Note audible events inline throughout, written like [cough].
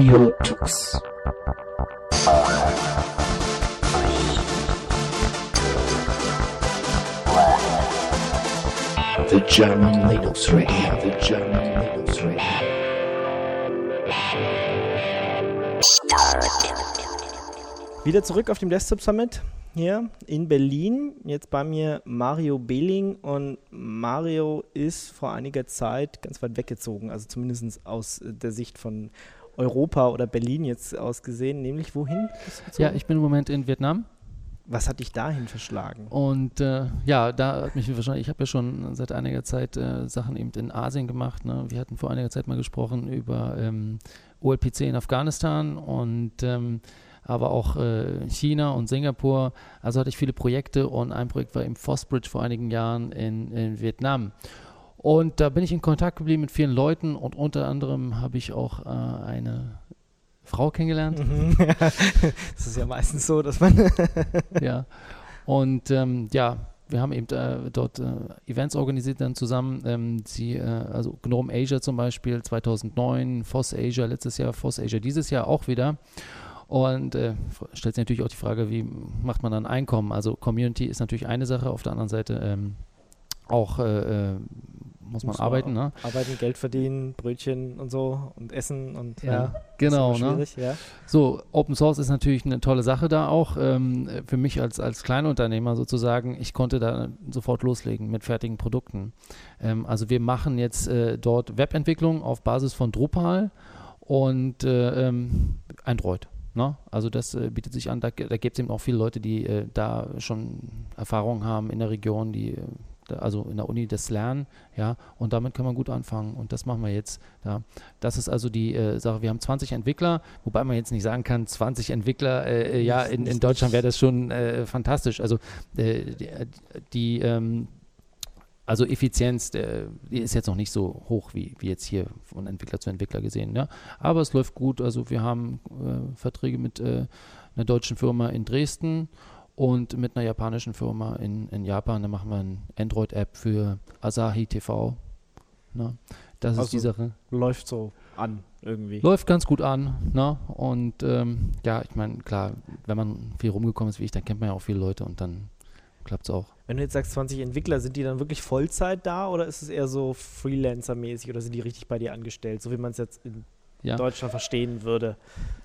Radio Tux. The German Linux Radio, the German Linux Radio. Wieder zurück auf dem Desktop Summit hier in Berlin. Jetzt bei mir Mario Behling und Mario ist vor einiger Zeit ganz weit weggezogen, also zumindest aus der Sicht von Europa oder Berlin jetzt aus gesehen, nämlich wohin? Ja, ich bin im Moment in Vietnam. Was hat dich dahin verschlagen? Und äh, ja, da hat mich wahrscheinlich, ich habe ja schon seit einiger Zeit äh, Sachen eben in Asien gemacht. Ne? Wir hatten vor einiger Zeit mal gesprochen über ähm, OLPC in Afghanistan und ähm, aber auch äh, China und Singapur. Also hatte ich viele Projekte und ein Projekt war im Fosbridge vor einigen Jahren in, in Vietnam. Und da bin ich in Kontakt geblieben mit vielen Leuten und unter anderem habe ich auch äh, eine Frau kennengelernt. Mhm. [laughs] das ist ja meistens so, dass man. [laughs] ja. Und ähm, ja, wir haben eben äh, dort äh, Events organisiert dann zusammen. Ähm, sie, äh, also Gnome Asia zum Beispiel 2009, FOSS Asia letztes Jahr, FOSS Asia dieses Jahr auch wieder. Und äh, stellt sich natürlich auch die Frage, wie macht man dann Einkommen? Also Community ist natürlich eine Sache, auf der anderen Seite ähm, auch äh, äh muss man muss arbeiten, ne? Arbeiten, Geld verdienen, Brötchen und so und essen und ja, ja genau, ne? Ja. So, Open Source ist natürlich eine tolle Sache da auch. Ähm, für mich als, als Kleinunternehmer sozusagen, ich konnte da sofort loslegen mit fertigen Produkten. Ähm, also wir machen jetzt äh, dort Webentwicklung auf Basis von Drupal und äh, ähm, Android. Ne? Also das äh, bietet sich an, da, da gibt es eben auch viele Leute, die äh, da schon Erfahrung haben in der Region, die äh, also in der Uni das lernen, ja, und damit kann man gut anfangen und das machen wir jetzt. Ja. Das ist also die äh, Sache, wir haben 20 Entwickler, wobei man jetzt nicht sagen kann, 20 Entwickler, äh, äh, ja, in, in Deutschland wäre das schon äh, fantastisch. Also äh, die, die ähm, also Effizienz, der, die ist jetzt noch nicht so hoch wie, wie jetzt hier von Entwickler zu Entwickler gesehen. Ja. Aber es läuft gut. Also wir haben äh, Verträge mit äh, einer deutschen Firma in Dresden und mit einer japanischen Firma in, in Japan. Da machen wir eine Android-App für Asahi TV. Na, das also ist die Sache. Läuft so an irgendwie. Läuft ganz gut an. Ne? Und ähm, ja, ich meine, klar, wenn man viel rumgekommen ist wie ich, dann kennt man ja auch viele Leute und dann klappt es auch. Wenn du jetzt sagst 20 Entwickler, sind die dann wirklich Vollzeit da oder ist es eher so Freelancer-mäßig oder sind die richtig bei dir angestellt, so wie man es jetzt in ja. Deutschland verstehen würde.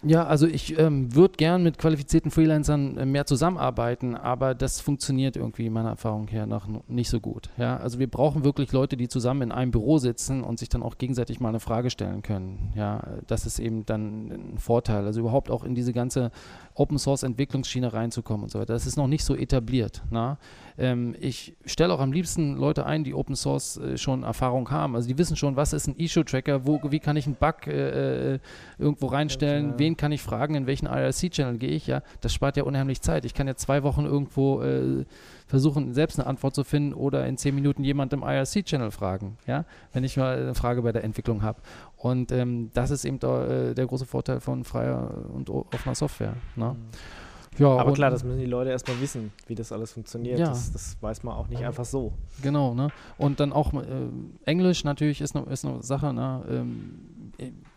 Ja, also ich ähm, würde gern mit qualifizierten Freelancern äh, mehr zusammenarbeiten, aber das funktioniert irgendwie meiner Erfahrung her noch nicht so gut. Ja, also wir brauchen wirklich Leute, die zusammen in einem Büro sitzen und sich dann auch gegenseitig mal eine Frage stellen können. Ja, das ist eben dann ein Vorteil. Also überhaupt auch in diese ganze Open Source Entwicklungsschiene reinzukommen und so weiter. Das ist noch nicht so etabliert. Na? Ähm, ich stelle auch am liebsten Leute ein, die Open Source äh, schon Erfahrung haben. Also die wissen schon, was ist ein Issue-Tracker, wie kann ich einen Bug äh, äh irgendwo reinstellen, ja. wen kann ich fragen, in welchen IRC-Channel gehe ich. Ja, das spart ja unheimlich Zeit. Ich kann ja zwei Wochen irgendwo äh, versuchen, selbst eine Antwort zu finden oder in zehn Minuten jemand im IRC-Channel fragen, ja, wenn ich mal eine Frage bei der Entwicklung habe. Und ähm, das ist eben da, äh, der große Vorteil von freier und offener Software. Ne? Mhm. Ja, aber klar, das müssen die Leute erstmal wissen, wie das alles funktioniert. Ja. Das, das weiß man auch nicht einfach so. Genau, ne? Und dann auch äh, Englisch natürlich ist eine, ist eine Sache, ne? Ähm,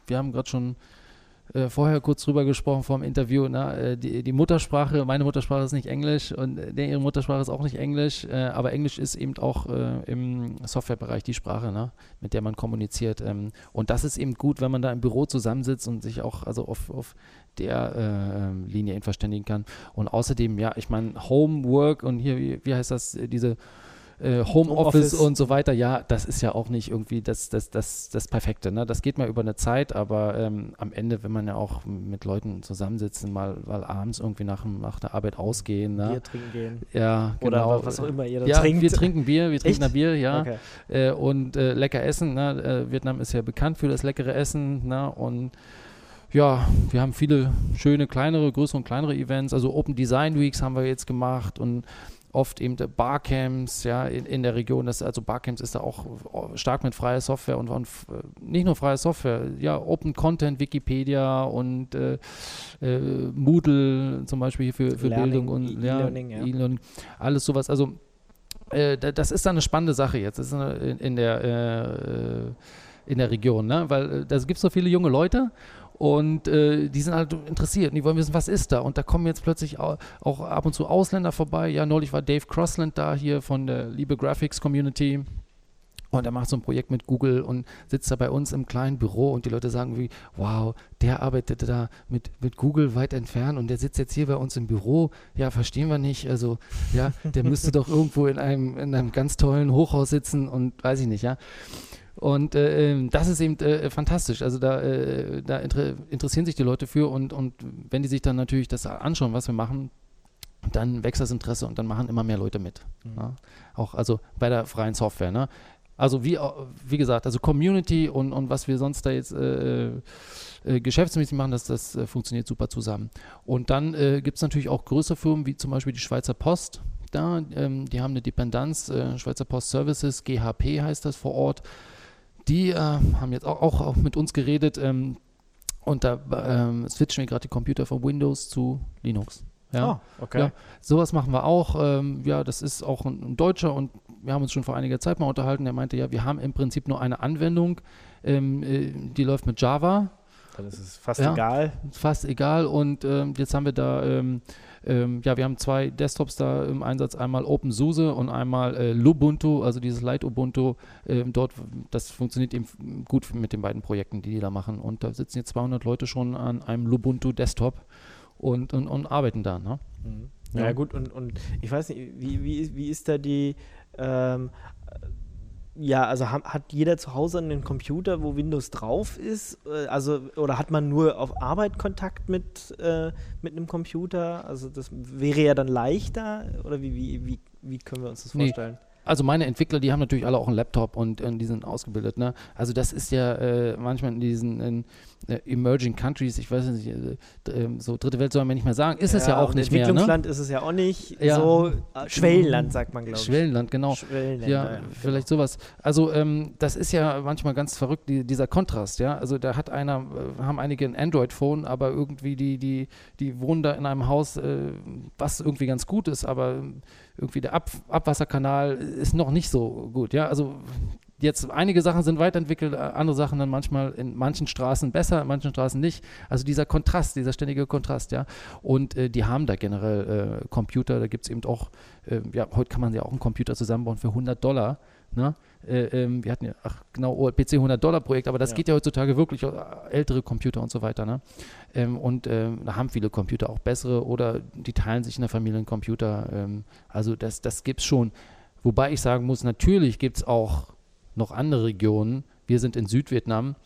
wir haben gerade schon äh, vorher kurz drüber gesprochen vor dem Interview, ne? Äh, die, die, Muttersprache, meine Muttersprache ist nicht Englisch und äh, ihre Muttersprache ist auch nicht Englisch, äh, aber Englisch ist eben auch äh, im Softwarebereich die Sprache, ne? mit der man kommuniziert. Ähm, und das ist eben gut, wenn man da im Büro zusammensitzt und sich auch also auf, auf der ähm, Linie verständigen kann. Und außerdem, ja, ich meine, Homework und hier, wie, wie heißt das, diese äh, Homeoffice Home und so weiter, ja, das ist ja auch nicht irgendwie das, das, das, das Perfekte. Ne? Das geht mal über eine Zeit, aber ähm, am Ende, wenn man ja auch mit Leuten zusammensitzen, mal, mal abends irgendwie nach, nach der Arbeit ausgehen. Ne? Bier trinken gehen. Ja, genau. Oder was auch immer ihr da ja, trinkt. wir trinken Bier, wir trinken Echt? Bier, ja. Okay. Äh, und äh, lecker essen. Ne? Äh, Vietnam ist ja bekannt für das leckere Essen. Ne? Und ja, wir haben viele schöne kleinere, größere und kleinere Events. Also Open Design Weeks haben wir jetzt gemacht und oft eben Barcamps ja, in, in der Region. Das, also Barcamps ist da auch stark mit freier Software und, und äh, nicht nur freie Software, ja, Open Content, Wikipedia und äh, äh, Moodle zum Beispiel hier für, für Learning, Bildung und E-Learning, ja, E-Learning, alles sowas. Also äh, das ist dann eine spannende Sache jetzt. Das ist in, in, der äh, in der Region, ne? weil äh, da gibt es so viele junge Leute Und äh, die sind halt interessiert und die wollen wissen, was ist da. Und da kommen jetzt plötzlich auch, ab und zu Ausländer vorbei. Ja, neulich war Dave Crossland da hier von der Liebe Graphics Community. Und er macht so ein Projekt mit Google und sitzt da bei uns im kleinen Büro und die Leute sagen wie, wow, der arbeitet da mit, mit Google weit entfernt und der sitzt jetzt hier bei uns im Büro. Ja, verstehen wir nicht. Also, ja, der müsste doch irgendwo in einem, in einem ganz tollen Hochhaus sitzen und weiß ich nicht, ja. Und äh, ähm, das ist eben äh, fantastisch. Also da, äh, da inter interessieren sich die Leute für und, und wenn die sich dann natürlich das anschauen, was wir machen, dann wächst das Interesse und dann machen immer mehr Leute mit. Mhm. Ja? Auch also bei der freien Software. Ne? Also wie, wie gesagt, also Community und, und was wir sonst da jetzt äh, äh, geschäftsmäßig machen, das, das äh, funktioniert super zusammen. Und dann äh, gibt es natürlich auch größere Firmen, wie zum Beispiel die Schweizer Post. Da, ähm, die haben eine Dependenz, äh, Schweizer Post Services, GHP heißt das vor Ort. Die äh, haben jetzt auch, auch, auch, mit uns geredet ähm, und da ähm, switchen wir gerade die Computer von Windows zu Linux. Ja, oh, okay. Ja, sowas machen wir auch. Ähm, ja, das ist auch ein, ein, Deutscher und wir haben uns schon vor einiger Zeit mal unterhalten. Der meinte, ja, wir haben im Prinzip nur eine Anwendung, ähm, äh, die läuft mit Java. Dann ist es fast ja, egal. Fast egal. Und ähm, jetzt haben wir da, ähm, ähm, ja, wir haben zwei Desktops da im Einsatz. Einmal OpenSUSE und einmal äh, Lubuntu, also dieses Light Ubuntu. Ähm, dort, das funktioniert eben gut mit den beiden Projekten, die die da machen. Und da sitzen jetzt 200 Leute schon an einem Lubuntu Desktop und, und, und arbeiten da. Ne? Mhm. Ja, ja, gut, und, und ich weiß nicht, wie, wie, wie ist da die, ähm, ja, also ha, hat jeder zu Hause einen Computer, wo Windows drauf ist? Äh, also, oder hat man nur auf Arbeit Kontakt mit, äh, mit einem Computer? Also das wäre ja dann leichter, oder wie, wie, wie, wie können wir uns das vorstellen? Nee also meine Entwickler, die haben natürlich alle auch einen Laptop und, und die sind ausgebildet. Ne? Also das ist ja äh, manchmal in diesen in, äh, Emerging Countries, ich weiß nicht, äh, ähm, so dritte Welt soll man nicht mehr sagen, ist ja, es ja auch nicht mehr. Ne? Entwicklungsland ist es ja auch nicht. Ja. So äh, Schwellenland sagt man, glaube ich. Schwellenland, genau. Schwellenland, ja, ja, vielleicht sowas. Also ähm, das ist ja manchmal ganz verrückt, die, dieser Kontrast. Ja, also da hat einer, äh, haben einige ein Android-Phone, aber irgendwie die, die, die wohnen da in einem Haus, äh, was irgendwie ganz gut ist, aber irgendwie der Ab Abwasserkanal ist noch nicht so gut. Ja, also jetzt einige Sachen sind weiterentwickelt, äh, andere Sachen dann manchmal in manchen Straßen besser, in manchen Straßen nicht. Also dieser Kontrast, dieser ständige Kontrast, ja. Und äh, die haben da generell äh, Computer, da gibt es eben auch, äh, ja, heute kann man ja auch einen Computer zusammenbauen für 100 Dollar. Ne? Äh, ähm, wir hatten ja, ach genau, PC 100 Dollar Projekt, aber das ja. geht ja heutzutage wirklich, ältere Computer und so weiter. Ne? Ähm, und ähm, da haben viele Computer auch bessere oder die teilen sich in der Familie einen Computer. Ähm, also das, das gibt es schon. Wobei ich sagen muss, natürlich gibt es auch noch andere Regionen. Wir sind in Südvietnam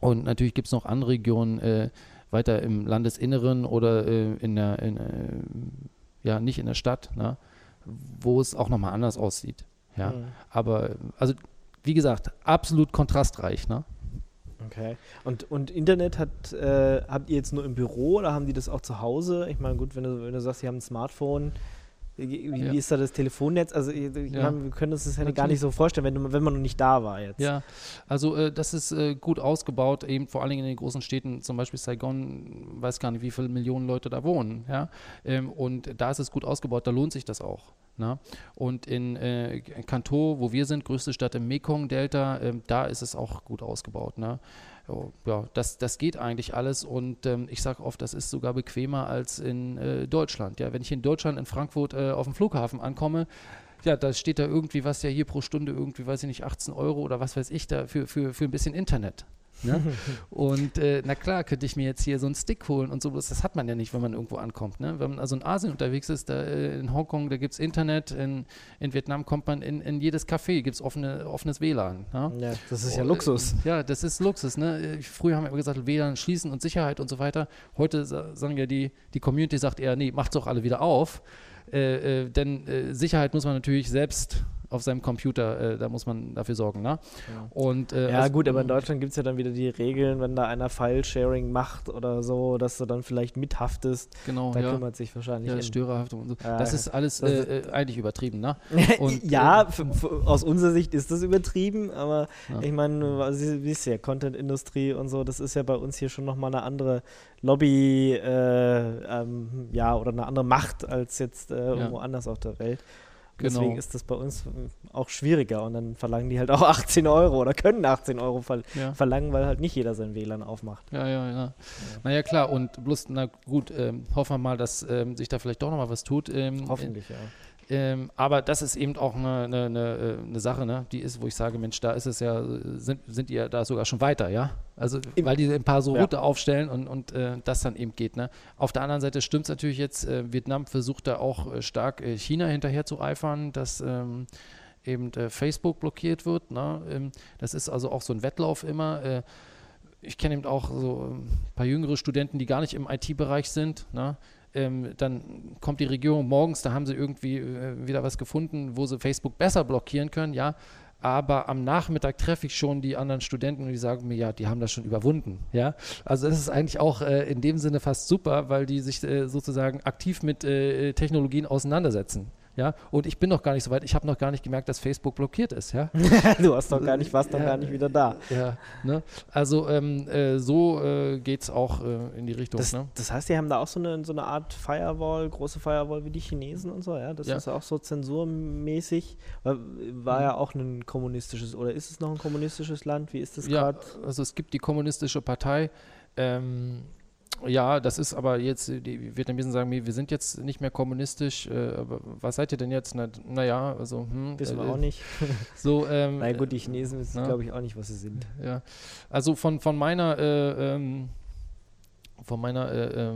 und natürlich gibt es noch andere Regionen äh, weiter im Landesinneren oder äh, in der, in, äh, ja, nicht in der Stadt, ne? wo es auch nochmal anders aussieht. Ja, mhm. aber also wie gesagt, absolut kontrastreich, ne? Okay. Und, und Internet hat, äh, habt ihr jetzt nur im Büro oder haben die das auch zu Hause? Ich meine, gut, wenn du, wenn du sagst, sie haben ein Smartphone, wie, wie ja. ist da das Telefonnetz? Also ich, ich ja. meine, wir können uns das ja gar nicht so vorstellen, wenn, wenn man noch nicht da war jetzt. Ja, also äh, das ist äh, gut ausgebaut, eben vor allen Dingen in den großen Städten, zum Beispiel Saigon, weiß gar nicht, wie viele Millionen Leute da wohnen. Ja? Ähm, und da ist es gut ausgebaut, da lohnt sich das auch. Na? Ne? Und in äh, Kanto, wo wir sind, größte Stadt im Mekong-Delta, äh, da ist es auch gut ausgebaut. Ne? ja, das, das geht eigentlich alles und ähm, ich sage oft, das ist sogar bequemer als in äh, Deutschland. Ja, wenn ich in Deutschland, in Frankfurt äh, auf dem Flughafen ankomme, ja, da steht da irgendwie was ja hier pro Stunde irgendwie, weiß ich nicht, 18 Euro oder was weiß ich da für, für, für ein bisschen Internet. Ne? [laughs] und äh, na klar, könnte ich mir jetzt hier so einen Stick holen und so, das hat man ja nicht, wenn man irgendwo ankommt. Ne? Wenn man also in Asien unterwegs ist, da, äh, in Hongkong, da gibt es Internet, in, in Vietnam kommt man in, in jedes Café, gibt es offene, offenes WLAN. Ne? Ja, das ist ja Luxus. Äh, ja, das ist Luxus. Ne? Früher haben wir immer gesagt, WLAN schließen und Sicherheit und so weiter. Heute sagen ja die, die Community sagt eher, nee, macht's doch alle wieder auf. Äh, äh, denn äh, Sicherheit muss man natürlich selbst auf seinem Computer, äh, da muss man dafür sorgen. Ne? Ja, und, äh, ja also, gut, aber in Deutschland gibt es ja dann wieder die Regeln, wenn da einer File-Sharing macht oder so, dass du dann vielleicht mithaftest. Genau, da ja. kümmert sich wahrscheinlich. Ja, Störerhaftung und so. Ja, das ist alles das äh, äh, eigentlich übertrieben, ne? [laughs] Und, ja, aus unserer Sicht ist das übertrieben, aber ich meine, Sie wisst ja, Content-Industrie und so, das ist ja bei uns hier schon nochmal eine andere Lobby, äh, ähm, ja, oder eine andere Macht als jetzt irgendwo anders auf der Welt. Genau. Deswegen ist das bei uns auch schwieriger und dann verlangen die halt auch [laughs] 18 Euro oder können 18 Euro ver ja. verlangen, weil halt nicht jeder sein WLAN aufmacht. Ja, ja, ja. ja. Naja, klar, und bloß, na gut, ähm, hoffen wir mal, dass ähm, sich da vielleicht doch nochmal was tut. Ähm, Hoffentlich, ja. Ähm, aber das ist eben auch eine, eine, eine, äh, eine, Sache, ne? die ist, wo ich sage, Mensch, da ist es ja, sind, sind die ja da sogar schon weiter, ja? Also, Im, weil die ein paar so ja. Route aufstellen und, und äh, das dann eben geht. Ne? Auf der anderen Seite stimmt es natürlich jetzt, äh, Vietnam versucht da auch äh, stark äh, China hinterher zu eifern, dass ähm, eben äh, Facebook blockiert wird. Ne? Ähm, das ist also auch so ein Wettlauf immer. ich kenne eben auch so ein paar jüngere Studenten, die gar nicht im IT-Bereich sind. Ne? Ähm, dann kommt die Regierung morgens, da haben sie irgendwie äh, wieder was gefunden, wo sie Facebook besser blockieren können, ja. Aber am Nachmittag treffe ich schon die anderen Studenten und die sagen mir, ja, die haben das schon überwunden. Ja? Also das ist eigentlich auch äh, in dem Sinne fast super, weil die sich äh, sozusagen aktiv mit äh, Technologien auseinandersetzen ja, und ich bin noch gar nicht so weit, ich habe noch gar nicht gemerkt, dass Facebook blockiert ist, ja. [laughs] du hast doch gar nicht, warst doch ja, gar nicht wieder da. Ja, ne? Also ähm, äh, so äh, geht es auch äh, in die Richtung. Das, ne? das heißt, die haben da auch so eine, so eine Art Firewall, große Firewall wie die Chinesen und so, ja. Das ja. ist auch so zensurmäßig. War, war ja auch ein kommunistisches, oder ist es noch ein kommunistisches Land? Wie ist das gerade? Ja, also es gibt die kommunistische Partei. Ähm, ja, das ist aber jetzt, die Vietnamesen sagen mir, wir sind jetzt nicht mehr kommunistisch, äh, aber was seid ihr denn jetzt? Na, naja, also, hm, Wissen wir äh, auch nicht. [laughs] so, ähm, Na gut, die Chinesen wissen, glaube ich, auch nicht, was sie sind. Ja, also von, von meiner, äh, ähm, von meiner äh, äh,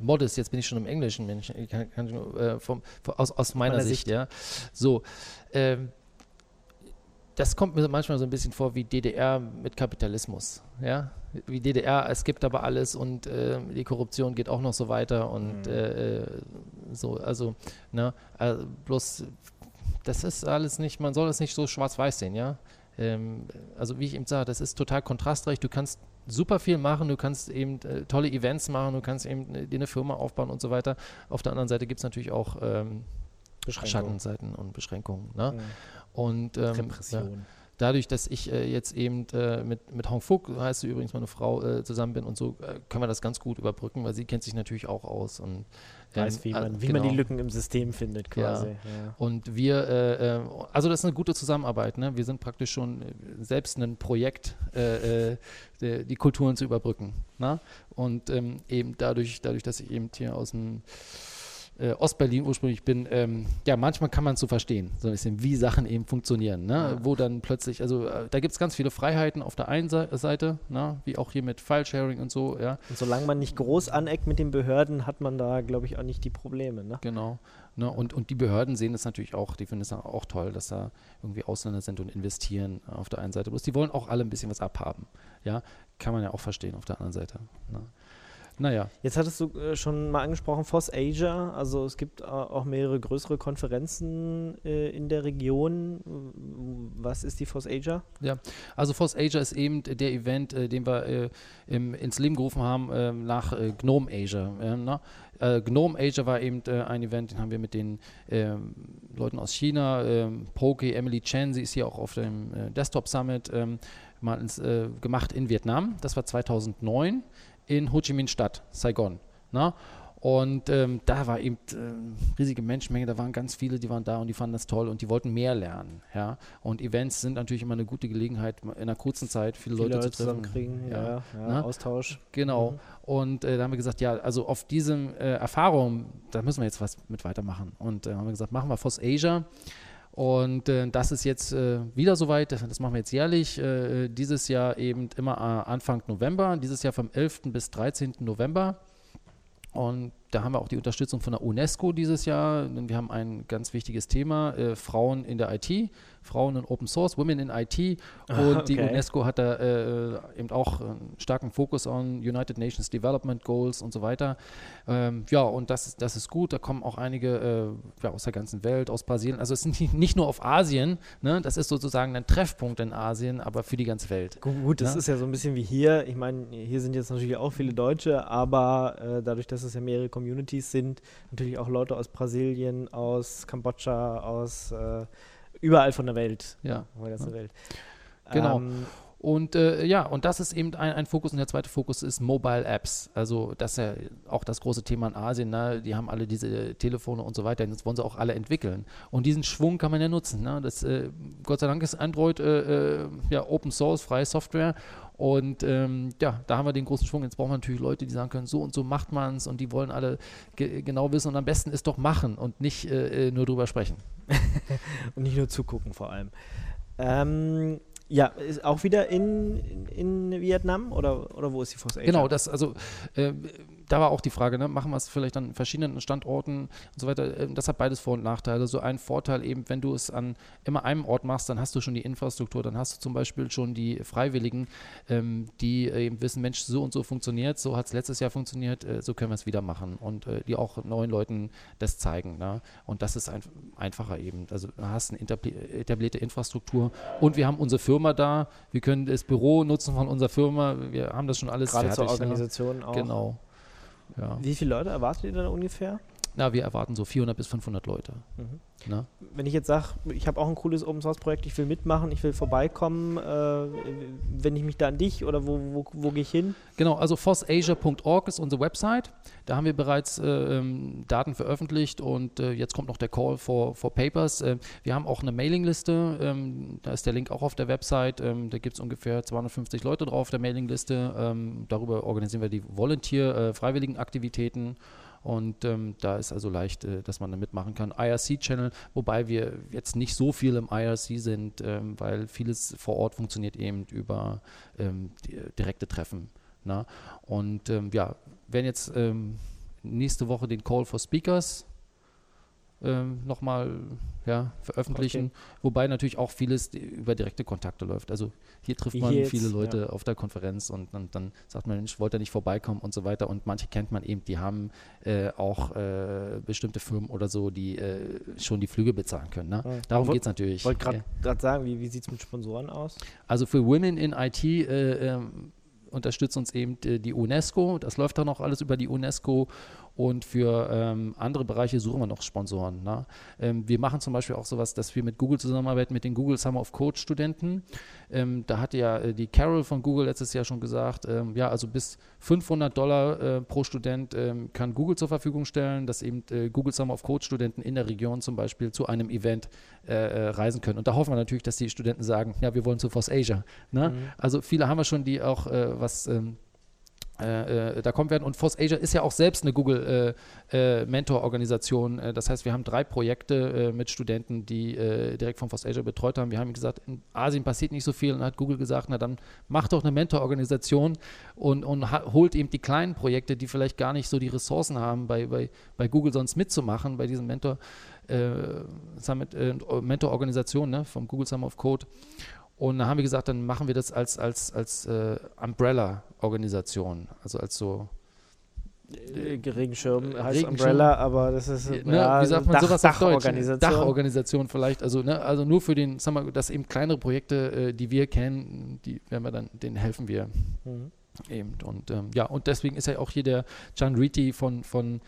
Modest, jetzt bin ich schon im Englischen, Mensch, kann, kann, äh, vom, aus, aus meiner, meiner Sicht, Sicht, ja. So, ähm, das kommt mir manchmal so ein bisschen vor wie DDR mit Kapitalismus, ja wie DDR, es gibt aber alles und äh, die Korruption geht auch noch so weiter und mhm. äh, äh so, also, ne, also bloß, das ist alles nicht, man soll es nicht so schwarz-weiß sehen, ja. Ähm, also wie ich eben sage, das ist total kontrastreich, du kannst super viel machen, du kannst eben äh, tolle Events machen, du kannst eben äh, dir eine Firma aufbauen und so weiter. Auf der anderen Seite gibt es natürlich auch ähm, Schattenseiten und Beschränkungen. Ne? Mhm. Und ähm, Repression. Ja, dadurch, dass ich äh, jetzt eben äh, mit, mit Hong Fuk, heißt sie übrigens meine Frau, äh, zusammen bin und so, äh, können wir das ganz gut überbrücken, weil sie kennt sich natürlich auch aus und ähm, weiß, wie, man, wie genau. man die Lücken im System findet quasi. Ja. Ja. Und wir, äh, äh, also das ist eine gute Zusammenarbeit. Ne? Wir sind praktisch schon selbst ein Projekt, die, die, Kulturen zu überbrücken. Ne? Und ähm, eben dadurch, dadurch, dass ich eben hier aus dem äh, Ostberlin ursprünglich bin, ähm, ja, manchmal kann man es so verstehen, so ein bisschen, wie Sachen eben funktionieren, ne? Ja. wo dann plötzlich, also äh, da gibt es ganz viele Freiheiten auf der einen Seite, ne? wie auch hier mit File-Sharing und so, ja. Und solange man nicht groß aneckt mit den Behörden, hat man da, glaube ich, auch nicht die Probleme, ne? Genau. Ne? Und, und die Behörden sehen es natürlich auch, die finden es auch toll, dass da irgendwie Ausländer sind und investieren auf der einen Seite. Bloß die wollen auch alle ein bisschen was abhaben, ja. Kann man ja auch verstehen auf der anderen Seite. Ne? Naja. Jetzt hattest du äh, schon mal angesprochen, FOSS Asia. Also es gibt äh, auch mehrere größere Konferenzen äh, in der Region. Was ist die FOSS Asia? Ja, also FOSS Asia ist eben der Event, äh, den wir im, ins Leben gerufen haben nach Gnome Asia. Na? Gnome Asia war eben ein Event, den haben wir mit den Leuten aus China, ähm, Poke, Emily Chen, sie ist hier auch auf dem Desktop Summit, ähm, mal ins, gemacht in Vietnam. Das war 2009 in Ho Chi Minh Stadt, Saigon. Na? Und ähm, da war eben äh, riesige Menschenmenge, da waren ganz viele, die waren da und die fanden das toll und die wollten mehr lernen. Ja? Und Events sind natürlich immer eine gute Gelegenheit, in einer kurzen Zeit viele, viele Leute, Leute zu treffen. Zusammenkriegen, ja, ja, ja Austausch. Genau. Mhm. Und äh, da haben wir gesagt, ja, also auf diese äh, Erfahrung, da müssen wir jetzt was mit weitermachen. Und äh, haben wir gesagt, machen wir FOSS Asia. Und äh, das ist jetzt äh, wieder soweit, das machen wir jetzt jährlich, äh, dieses Jahr eben immer äh, Anfang November, dieses Jahr vom 11. bis 13. November. Und da haben wir auch die Unterstützung von der UNESCO dieses Jahr. Wir haben ein ganz wichtiges Thema, äh, Frauen in der IT. Frauen in Open Source, Women in IT. Und okay. die UNESCO hat da äh, eben auch einen starken Fokus on United Nations Development Goals und so weiter. Ähm, ja, und das, das ist gut. Da kommen auch einige äh, ja, aus der ganzen Welt, aus Brasilien. Also es ist nicht, nicht nur auf Asien, ne? das ist sozusagen ein Treffpunkt in Asien, aber für die ganze Welt. Gut, das ja? Ne? ist ja so ein bisschen wie hier. Ich meine, hier sind jetzt natürlich auch viele Deutsche, aber äh, dadurch, dass es ja mehrere Communities sind, natürlich auch Leute aus Brasilien, aus Kambodscha, aus äh, überall von der Welt. Ja. Von der ganzen ja. Welt. Genau. Ähm, Und äh, ja, und das ist eben ein, ein, Fokus. Und der zweite Fokus ist Mobile Apps. Also das ist ja auch das große Thema in Asien. Ne? Die haben alle diese Telefone und so weiter. Jetzt wollen sie auch alle entwickeln. Und diesen Schwung kann man ja nutzen. Ne? Das, äh, Gott sei Dank ist Android äh, äh ja Open Source, freie Software. Und ähm, ja, da haben wir den großen Schwung. Jetzt brauchen wir natürlich Leute, die sagen können, so und so macht man es und die wollen alle ge genau wissen. Und am besten ist doch machen und nicht äh, äh nur drüber sprechen. [laughs] und nicht nur zugucken vor allem. Ähm, ja, ist auch wieder in, in, Vietnam oder, oder wo ist die Force Asia? Genau, das, also äh, da war auch die Frage, ne, machen wir es vielleicht an verschiedenen Standorten und so weiter. Ähm, das hat beides Vor- und Nachteile. So ein Vorteil eben, wenn du es an immer einem Ort machst, dann hast du schon die Infrastruktur, dann hast du zum Beispiel schon die Freiwilligen, ähm, die eben wissen, Mensch, so und so funktioniert, so hat es letztes Jahr funktioniert, äh, so können wir es wieder machen und äh, die auch neuen Leuten das zeigen. Ne? Und das ist ein, einfacher eben. Also du hast eine etablierte Infrastruktur und wir haben unsere Firma da, wir können das Büro nutzen von unserer Firma, wir haben das schon alles Gerade fertig. Gerade zur Organisation ja. auch. Genau. Ja. Wie viele Leute erwartet ihr da ungefähr? Na, wir erwarten so 400 bis 500 Leute. Mhm. Wenn ich jetzt sage, ich habe auch ein cooles Open Source Projekt, ich will mitmachen, ich will vorbeikommen, äh, wende ich mich da an dich oder wo, wo, wo gehe ich hin? Genau, also fossasia.org ist unsere Website. Da haben wir bereits äh, ähm, Daten veröffentlicht und äh, jetzt kommt noch der Call for, for Papers. Äh, wir haben auch eine Mailingliste, ähm, da ist der Link auch auf der Website. Ähm, da gibt es ungefähr 250 Leute drauf auf der Mailingliste. Ähm, darüber organisieren wir die Volunteer-Freiwilligen-Aktivitäten. Äh, und ähm, da ist also leicht, äh, dass man da mitmachen kann. IRC-Channel, wobei wir jetzt nicht so viel im IRC sind, ähm, weil vieles vor Ort funktioniert eben über ähm, direkte Treffen. Na? Ne? Und ähm, ja, werden jetzt ähm, nächste Woche den Call for Speakers ähm, nochmal ja, veröffentlichen. Okay. Wobei natürlich auch vieles über direkte Kontakte läuft. Also hier trifft man jetzt, viele Leute ja. auf der Konferenz und, und, dann sagt man, ich wollte nicht vorbeikommen und so weiter. Und manche kennt man eben, die haben äh, auch äh, bestimmte Firmen oder so, die äh, schon die Flüge bezahlen können. Ne? Ja. Darum geht es natürlich. Ich wollte gerade sagen, wie, wie sieht es mit Sponsoren aus? Also für Women in IT äh, ähm, unterstützt uns eben äh, die UNESCO. Das läuft dann auch alles über die UNESCO und für ähm, andere Bereiche suchen wir noch Sponsoren. Ne? Ähm, wir machen zum Beispiel auch sowas, dass wir mit Google zusammenarbeiten, mit den Google Summer of Code Studenten. Ähm, da hatte ja äh, die Carol von Google letztes Jahr schon gesagt, ähm, ja, also bis 500 Dollar äh, pro Student ähm, kann Google zur Verfügung stellen, dass eben äh, Google Summer of Code Studenten in der Region zum Beispiel zu einem Event äh, äh, reisen können. Und da hoffen wir natürlich, dass die Studenten sagen, ja, wir wollen zu Force Asia. Ne? Mhm. Also viele haben wir schon, die auch äh, was ähm, äh, äh, da kommen werden. Und Force Asia ist ja auch selbst eine Google äh, das heißt, wir haben drei Projekte mit Studenten, die direkt von Force Asia betreut haben. Wir haben gesagt, in Asien passiert nicht so viel. Und dann hat Google gesagt, na dann macht doch eine Mentor-Organisation und, und holt eben die kleinen Projekte, die vielleicht gar nicht so die Ressourcen haben, bei, bei, bei Google sonst mitzumachen, bei diesem Mentor. Summit, Mentor-Organisation ne, vom Google Summer of Code. Und dann haben wir gesagt, dann machen wir das als, als, als äh, Umbrella-Organisation, also als so äh, Regenschirm heißt Regenschirm. Umbrella, aber das ist ne, ja, wie sagt man Dach, sowas? Dachorganisation. Dachorganisation vielleicht, also ne, also nur für den, sagen wir, dass eben kleinere Projekte, äh, die wir kennen, die werden wir dann, denen helfen wir mhm. eben und ähm, ja und deswegen ist ja auch hier der John Riti von von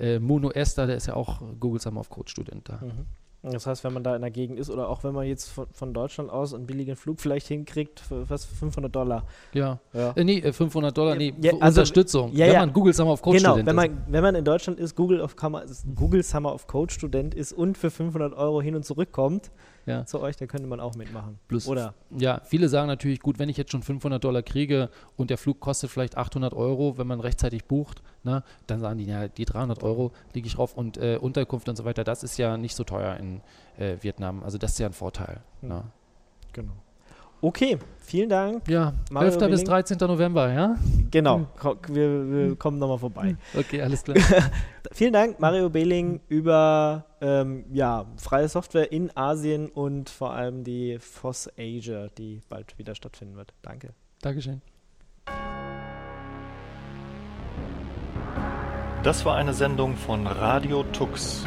äh, Mono Esther, der ist ja auch Google Summer of Code Student da. Mhm. Das heißt, wenn man da in der Gegend ist oder auch wenn man jetzt von, von Deutschland aus einen billigen Flug vielleicht hinkriegt, für was 500 Dollar. Ja. ja. Äh, nee, 500 äh, Dollar, nee, ja, also, Unterstützung. Ja, wenn man Google Summer of Code genau, Student wenn man, ist. wenn man in Deutschland ist, Google, of, Google Summer of Code Student ist und für 500 Euro hin und zurück kommt, ja. [laughs] zu euch, da könnte man auch mitmachen. Plus, Oder? Ja, viele sagen natürlich, gut, wenn ich jetzt schon 500 Dollar kriege und der Flug kostet vielleicht 800 Euro, wenn man rechtzeitig bucht, ne, dann sagen die, ja, die 300 Euro liege ich drauf und äh, Unterkunft und so weiter, das ist ja nicht so teuer in äh, Vietnam. Also das ist ja ein Vorteil. Mhm. Ne? Genau. Okay, vielen Dank. Ja, Mario 11. Billing. bis 13. November, ja? Genau, hm. wir, wir hm. kommen nochmal vorbei. Okay, alles klar. [laughs] vielen Dank, Mario Behling, über ähm, ja, freie Software in Asien und vor allem die FOSS Asia, die bald wieder stattfinden wird. Danke. Dankeschön. Das war eine Sendung von Radio Tux,